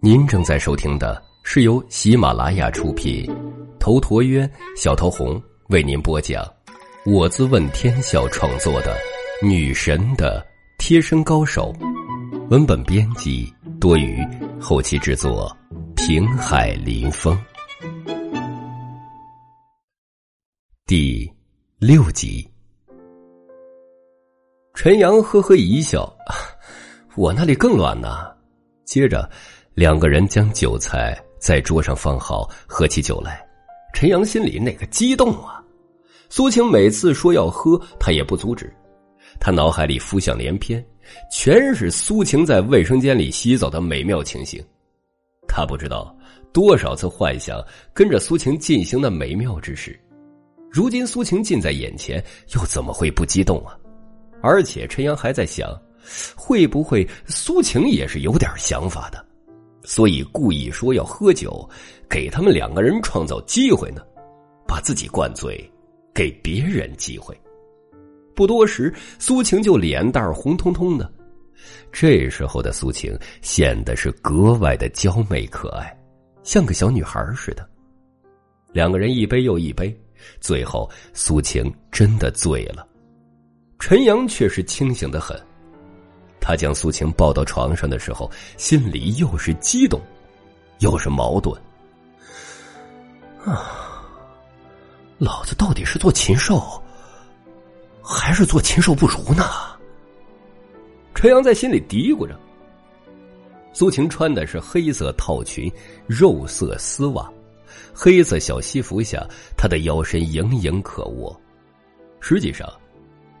您正在收听的是由喜马拉雅出品，头陀渊、小桃红为您播讲，我自问天笑创作的《女神的贴身高手》，文本编辑多余，后期制作平海林风，第六集。陈阳呵呵一笑，我那里更乱呢。接着。两个人将酒菜在桌上放好，喝起酒来。陈阳心里那个激动啊！苏晴每次说要喝，他也不阻止。他脑海里浮想联翩，全是苏晴在卫生间里洗澡的美妙情形。他不知道多少次幻想跟着苏晴进行的美妙之事。如今苏晴近在眼前，又怎么会不激动啊？而且陈阳还在想，会不会苏晴也是有点想法的？所以故意说要喝酒，给他们两个人创造机会呢，把自己灌醉，给别人机会。不多时，苏晴就脸蛋红彤彤的。这时候的苏晴显得是格外的娇媚可爱，像个小女孩似的。两个人一杯又一杯，最后苏晴真的醉了，陈阳却是清醒的很。他将苏晴抱到床上的时候，心里又是激动，又是矛盾。啊，老子到底是做禽兽，还是做禽兽不如呢？陈阳在心里嘀咕着。苏晴穿的是黑色套裙、肉色丝袜，黑色小西服下，她的腰身盈盈可握。实际上。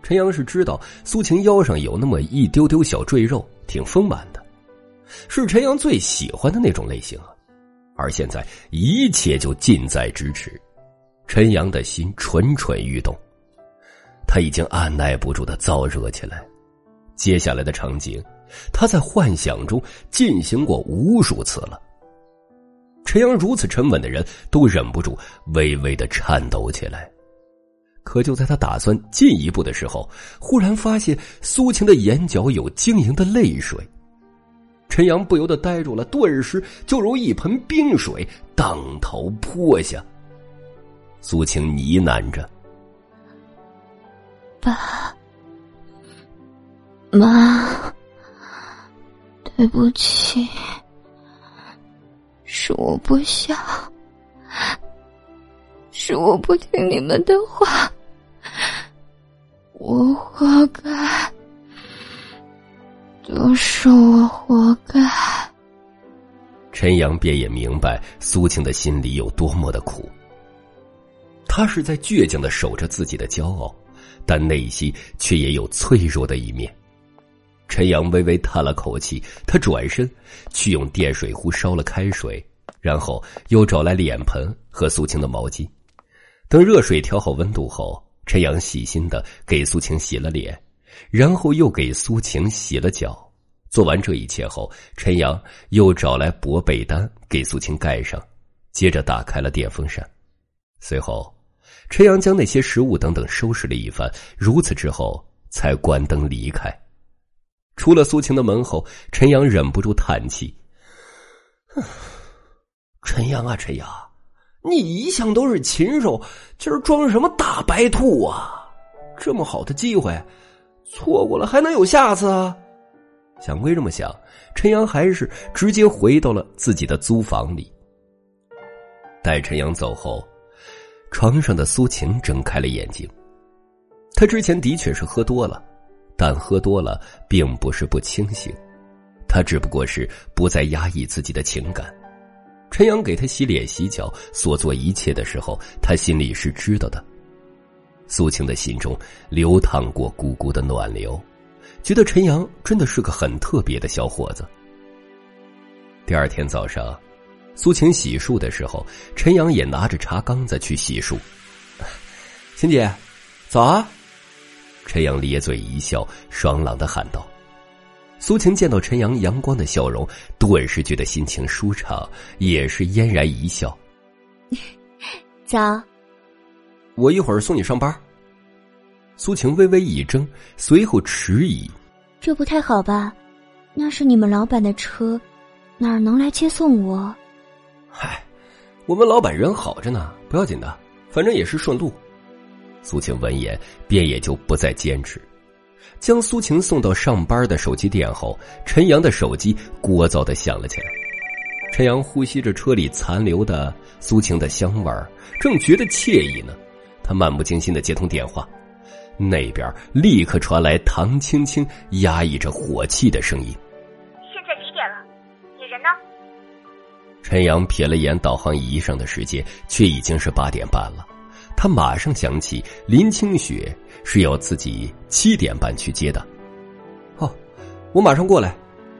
陈阳是知道苏晴腰上有那么一丢丢小赘肉，挺丰满的，是陈阳最喜欢的那种类型啊。而现在一切就近在咫尺，陈阳的心蠢蠢欲动，他已经按耐不住的燥热起来。接下来的场景，他在幻想中进行过无数次了。陈阳如此沉稳的人，都忍不住微微的颤抖起来。可就在他打算进一步的时候，忽然发现苏晴的眼角有晶莹的泪水。陈阳不由得呆住了，顿时就如一盆冰水当头泼下。苏晴呢喃着：“爸妈，对不起，是我不孝，是我不听你们的话。”我活该，都是我活该。陈阳便也明白苏晴的心里有多么的苦。他是在倔强的守着自己的骄傲，但内心却也有脆弱的一面。陈阳微微叹了口气，他转身去用电水壶烧了开水，然后又找来脸盆和苏晴的毛巾。等热水调好温度后。陈阳细心的给苏晴洗了脸，然后又给苏晴洗了脚。做完这一切后，陈阳又找来薄被单给苏晴盖上，接着打开了电风扇。随后，陈阳将那些食物等等收拾了一番，如此之后才关灯离开。出了苏晴的门后，陈阳忍不住叹气：“陈阳啊，陈阳。”你一向都是禽兽，今儿装什么大白兔啊？这么好的机会，错过了还能有下次啊？想归这么想，陈阳还是直接回到了自己的租房里。待陈阳走后，床上的苏晴睁开了眼睛。他之前的确是喝多了，但喝多了并不是不清醒，他只不过是不再压抑自己的情感。陈阳给他洗脸洗脚所做一切的时候，他心里是知道的。苏晴的心中流淌过咕咕的暖流，觉得陈阳真的是个很特别的小伙子。第二天早上，苏晴洗漱的时候，陈阳也拿着茶缸子去洗漱。晴姐，早啊！陈阳咧嘴一笑，爽朗的喊道。苏晴见到陈阳阳光的笑容，顿时觉得心情舒畅，也是嫣然一笑。早，我一会儿送你上班。苏晴微微一怔，随后迟疑：“这不太好吧？那是你们老板的车，哪儿能来接送我？嗨，我们老板人好着呢，不要紧的，反正也是顺路。苏晴闻言，便也就不再坚持，将苏晴送到上班的手机店后，陈阳的手机聒噪的响了起来。陈阳呼吸着车里残留的苏晴的香味儿，正觉得惬意呢。他漫不经心的接通电话，那边立刻传来唐青青压抑着火气的声音：“现在几点了？你人呢？”陈阳瞥了眼导航仪上的时间，却已经是八点半了。他马上想起林清雪是要自己七点半去接的。哦，我马上过来。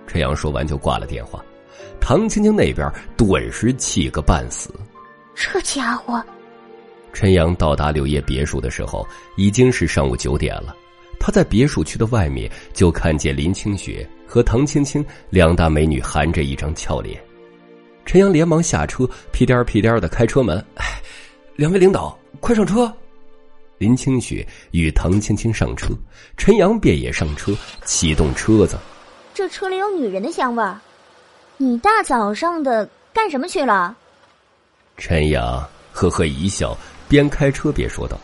陈阳说完就挂了电话。唐青青那边顿时气个半死。这家伙！陈阳到达柳叶别墅的时候已经是上午九点了。他在别墅区的外面就看见林清雪和唐青青两大美女含着一张俏脸。陈阳连忙下车，屁颠屁颠的开车门。哎，两位领导，快上车！林清雪与唐青青上车，陈阳便也上车，启动车子。这车里有女人的香味儿。你大早上的干什么去了？陈阳呵呵一笑，边开车边说道：“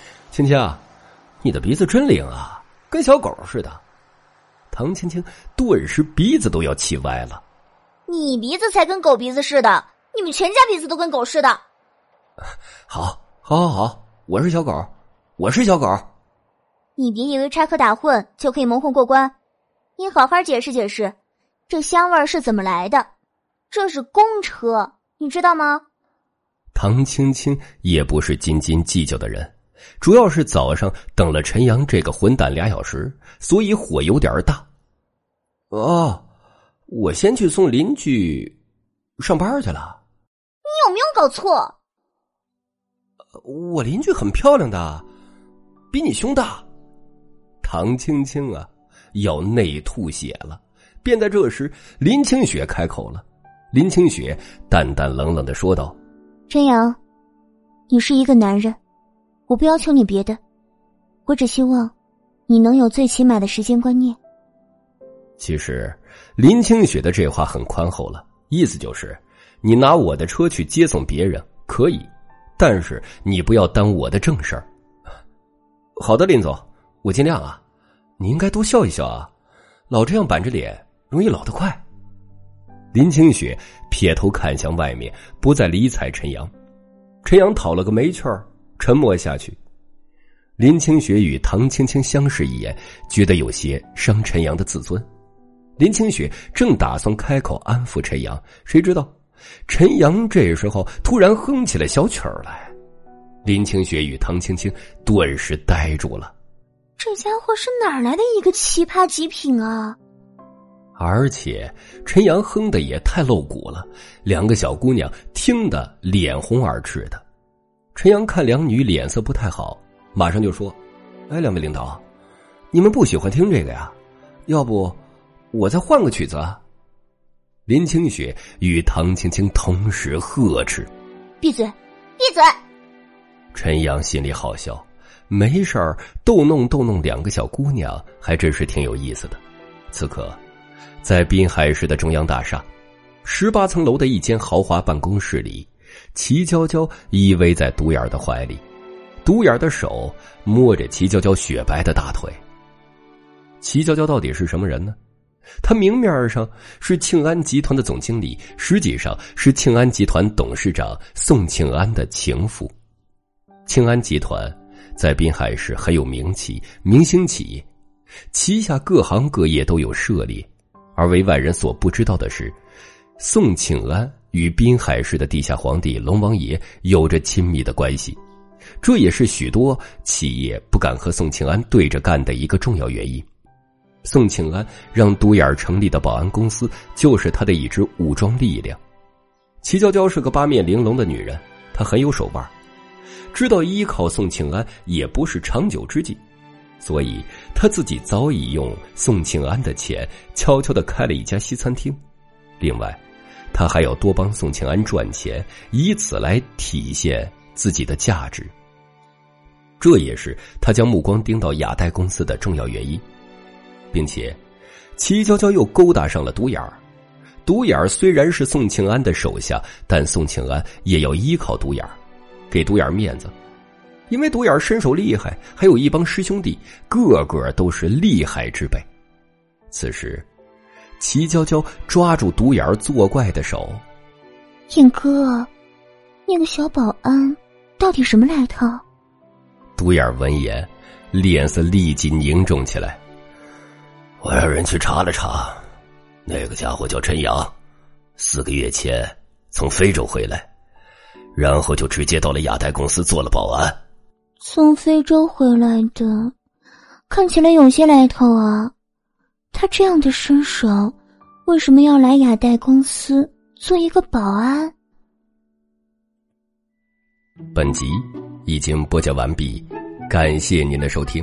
青青，你的鼻子真灵啊，跟小狗似的。”唐青青顿时鼻子都要气歪了。你鼻子才跟狗鼻子似的，你们全家鼻子都跟狗似的。好，好，好，好，我是小狗，我是小狗。你别以为插科打诨就可以蒙混过关，你好好解释解释。这香味是怎么来的？这是公车，你知道吗？唐青青也不是斤斤计较的人，主要是早上等了陈阳这个混蛋俩小时，所以火有点大。哦，我先去送邻居上班去了。你有没有搞错？我邻居很漂亮的，比你胸大。唐青青啊，要内吐血了。便在这时，林清雪开口了。林清雪淡淡冷冷的说道：“陈阳，你是一个男人，我不要求你别的，我只希望你能有最起码的时间观念。”其实，林清雪的这话很宽厚了，意思就是，你拿我的车去接送别人可以，但是你不要耽误我的正事儿。好的，林总，我尽量啊。你应该多笑一笑啊，老这样板着脸。容易老得快。林清雪撇头看向外面，不再理睬陈阳。陈阳讨了个没趣儿，沉默下去。林清雪与唐青青相视一眼，觉得有些伤陈阳的自尊。林清雪正打算开口安抚陈阳，谁知道陈阳这时候突然哼起了小曲儿来。林清雪与唐青青顿时呆住了。这家伙是哪儿来的一个奇葩极品啊！而且陈阳哼的也太露骨了，两个小姑娘听得脸红耳赤的。陈阳看两女脸色不太好，马上就说：“哎，两位领导，你们不喜欢听这个呀？要不我再换个曲子？”林清雪与唐青青同时呵斥：“闭嘴，闭嘴！”陈阳心里好笑，没事儿逗弄逗弄两个小姑娘，还真是挺有意思的。此刻。在滨海市的中央大厦，十八层楼的一间豪华办公室里，齐娇娇依偎在独眼的怀里，独眼的手摸着齐娇娇雪白的大腿。齐娇娇到底是什么人呢？他明面上是庆安集团的总经理，实际上是庆安集团董事长宋庆安的情妇。庆安集团在滨海市很有名气，明星企业，旗下各行各业都有涉猎。而为外人所不知道的是，宋庆安与滨海市的地下皇帝龙王爷有着亲密的关系，这也是许多企业不敢和宋庆安对着干的一个重要原因。宋庆安让独眼成立的保安公司，就是他的一支武装力量。齐娇娇是个八面玲珑的女人，她很有手腕，知道依靠宋庆安也不是长久之计。所以，他自己早已用宋庆安的钱悄悄的开了一家西餐厅。另外，他还要多帮宋庆安赚钱，以此来体现自己的价值。这也是他将目光盯到雅黛公司的重要原因，并且，齐娇娇又勾搭上了独眼儿。独眼儿虽然是宋庆安的手下，但宋庆安也要依靠独眼儿，给独眼儿面子。因为独眼儿身手厉害，还有一帮师兄弟，个个都是厉害之辈。此时，齐娇娇抓住独眼儿作怪的手：“燕哥，那个小保安到底什么来头？”独眼儿闻言，脸色立即凝重起来。我让人去查了查，那个家伙叫陈阳，四个月前从非洲回来，然后就直接到了亚代公司做了保安。从非洲回来的，看起来有些来头啊。他这样的身手，为什么要来亚代公司做一个保安？本集已经播讲完毕，感谢您的收听。